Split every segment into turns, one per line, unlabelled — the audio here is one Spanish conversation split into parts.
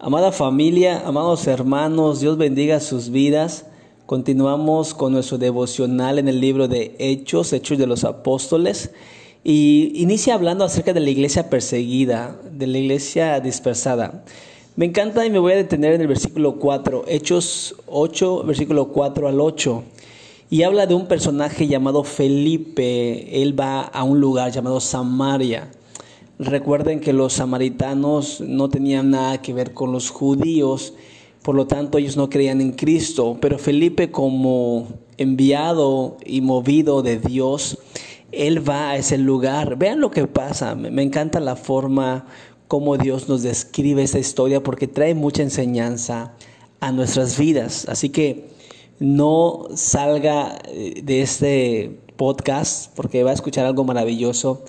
Amada familia, amados hermanos, Dios bendiga sus vidas. Continuamos con nuestro devocional en el libro de Hechos, Hechos de los Apóstoles. Y inicia hablando acerca de la iglesia perseguida, de la iglesia dispersada. Me encanta y me voy a detener en el versículo 4, Hechos 8, versículo 4 al 8. Y habla de un personaje llamado Felipe. Él va a un lugar llamado Samaria. Recuerden que los samaritanos no tenían nada que ver con los judíos, por lo tanto ellos no creían en Cristo, pero Felipe como enviado y movido de Dios, él va a ese lugar. Vean lo que pasa, me encanta la forma como Dios nos describe esta historia porque trae mucha enseñanza a nuestras vidas. Así que no salga eh, de este podcast porque va a escuchar algo maravilloso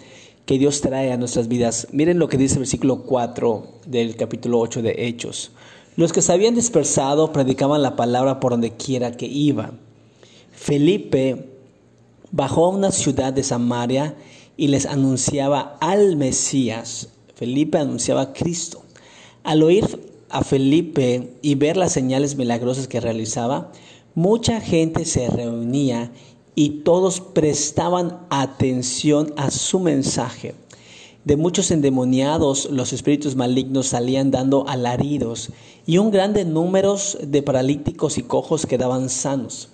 que Dios trae a nuestras vidas. Miren lo que dice el versículo 4 del capítulo 8 de Hechos. Los que se habían dispersado predicaban la palabra por donde quiera que iban. Felipe bajó a una ciudad de Samaria y les anunciaba al Mesías. Felipe anunciaba a Cristo. Al oír a Felipe y ver las señales milagrosas que realizaba, mucha gente se reunía y todos prestaban atención a su mensaje. De muchos endemoniados los espíritus malignos salían dando alaridos y un grande número de paralíticos y cojos quedaban sanos.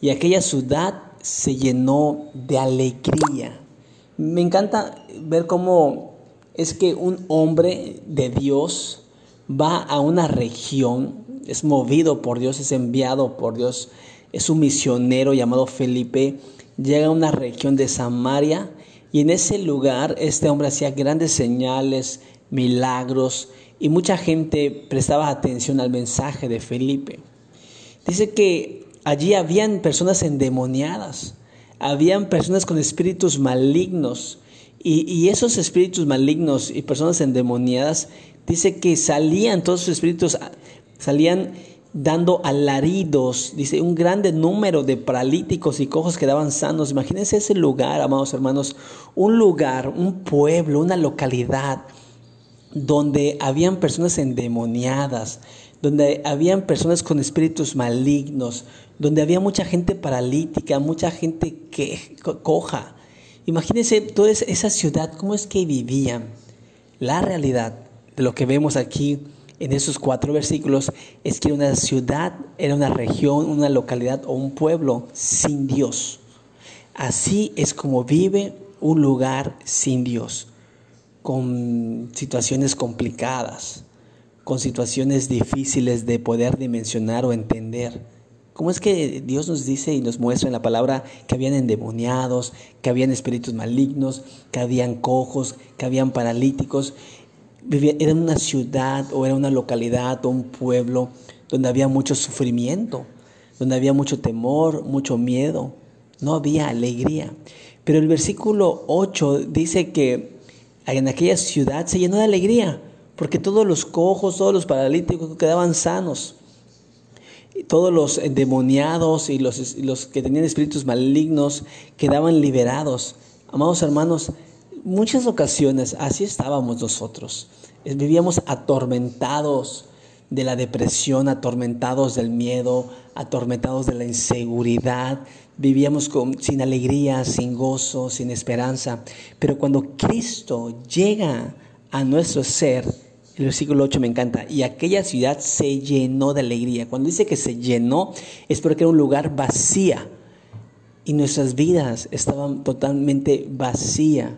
Y aquella ciudad se llenó de alegría. Me encanta ver cómo es que un hombre de Dios va a una región, es movido por Dios, es enviado por Dios es un misionero llamado Felipe, llega a una región de Samaria y en ese lugar este hombre hacía grandes señales, milagros y mucha gente prestaba atención al mensaje de Felipe. Dice que allí habían personas endemoniadas, habían personas con espíritus malignos y, y esos espíritus malignos y personas endemoniadas, dice que salían todos esos espíritus, salían dando alaridos, dice, un grande número de paralíticos y cojos quedaban sanos. Imagínense ese lugar, amados hermanos, un lugar, un pueblo, una localidad donde habían personas endemoniadas, donde habían personas con espíritus malignos, donde había mucha gente paralítica, mucha gente que coja. Imagínense toda esa ciudad, cómo es que vivían. La realidad de lo que vemos aquí en esos cuatro versículos es que una ciudad era una región, una localidad o un pueblo sin Dios. Así es como vive un lugar sin Dios, con situaciones complicadas, con situaciones difíciles de poder dimensionar o entender. ¿Cómo es que Dios nos dice y nos muestra en la palabra que habían endemoniados, que habían espíritus malignos, que habían cojos, que habían paralíticos? Era una ciudad o era una localidad o un pueblo donde había mucho sufrimiento, donde había mucho temor, mucho miedo, no había alegría. Pero el versículo 8 dice que en aquella ciudad se llenó de alegría, porque todos los cojos, todos los paralíticos quedaban sanos. Todos los endemoniados y los que tenían espíritus malignos quedaban liberados. Amados hermanos, muchas ocasiones así estábamos nosotros. Vivíamos atormentados de la depresión, atormentados del miedo, atormentados de la inseguridad. Vivíamos sin alegría, sin gozo, sin esperanza. Pero cuando Cristo llega a nuestro ser, el versículo 8 me encanta, y aquella ciudad se llenó de alegría. Cuando dice que se llenó, es porque era un lugar vacía. Y nuestras vidas estaban totalmente vacías.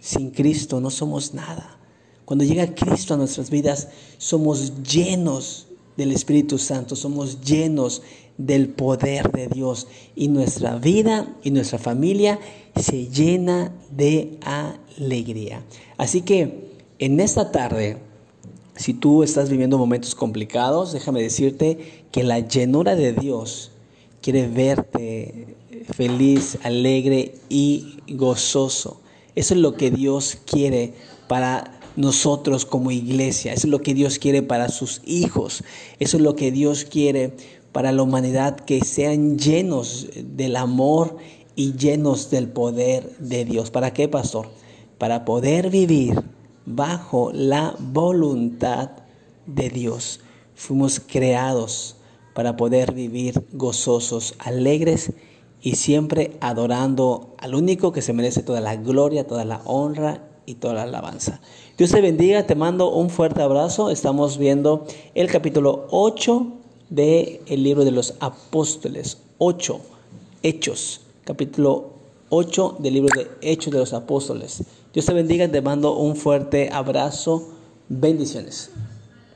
Sin Cristo no somos nada. Cuando llega Cristo a nuestras vidas, somos llenos del Espíritu Santo, somos llenos del poder de Dios y nuestra vida y nuestra familia se llena de alegría. Así que en esta tarde, si tú estás viviendo momentos complicados, déjame decirte que la llenura de Dios quiere verte feliz, alegre y gozoso. Eso es lo que Dios quiere para nosotros como iglesia. Eso es lo que Dios quiere para sus hijos. Eso es lo que Dios quiere para la humanidad, que sean llenos del amor y llenos del poder de Dios. ¿Para qué, pastor? Para poder vivir bajo la voluntad de Dios. Fuimos creados para poder vivir gozosos, alegres y siempre adorando al único que se merece toda la gloria, toda la honra y toda la alabanza. Dios te bendiga, te mando un fuerte abrazo. Estamos viendo el capítulo 8 del libro de los apóstoles. 8, Hechos, capítulo 8 del libro de Hechos de los apóstoles. Dios te bendiga, te mando un fuerte abrazo. Bendiciones.